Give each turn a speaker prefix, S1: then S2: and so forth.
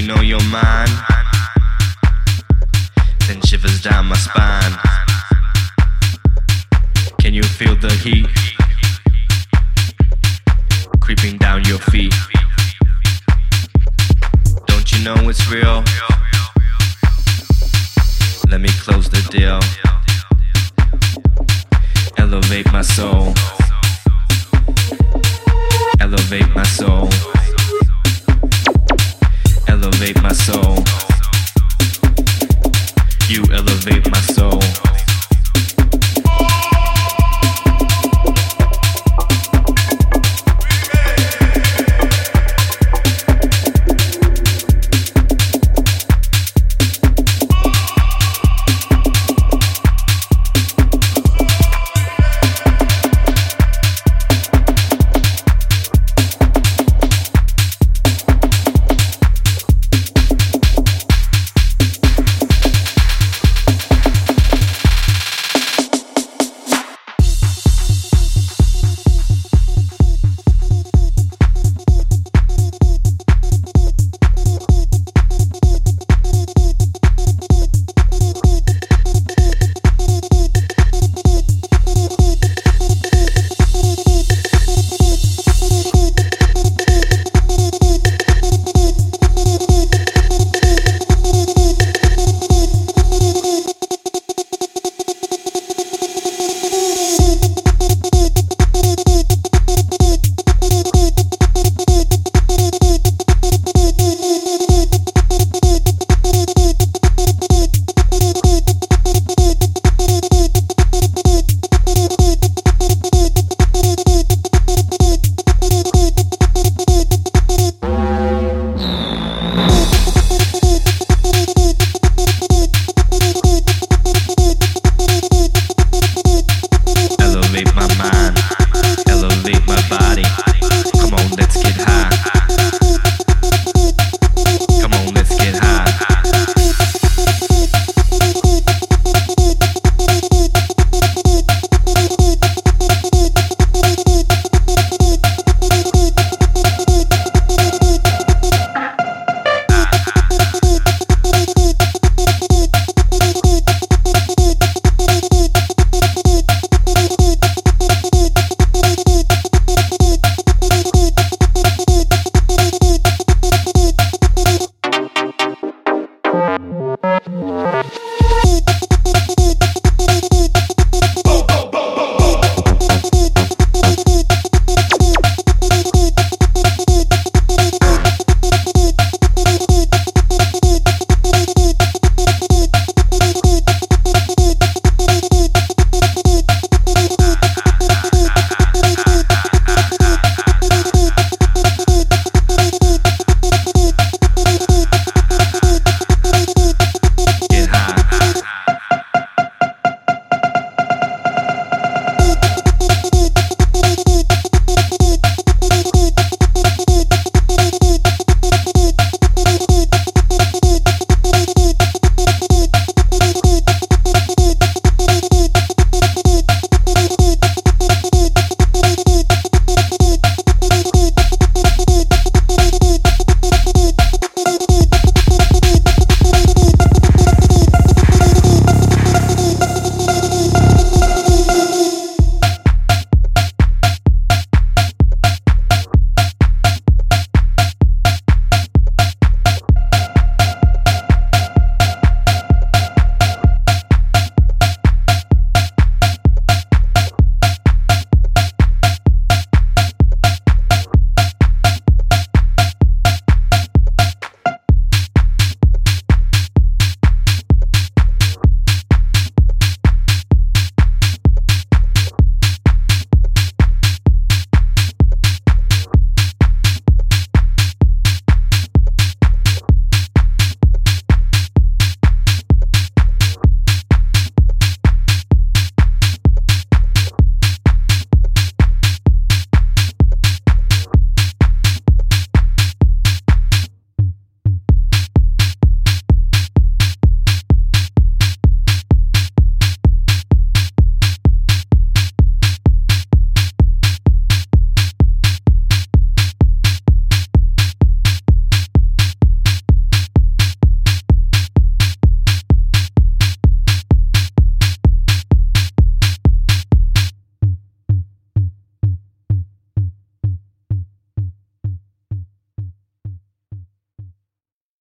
S1: you know you're mine, then shivers down my spine. Can you feel the heat creeping down your feet? Don't you know it's real? Let me close the deal. Elevate my soul. You elevate my soul.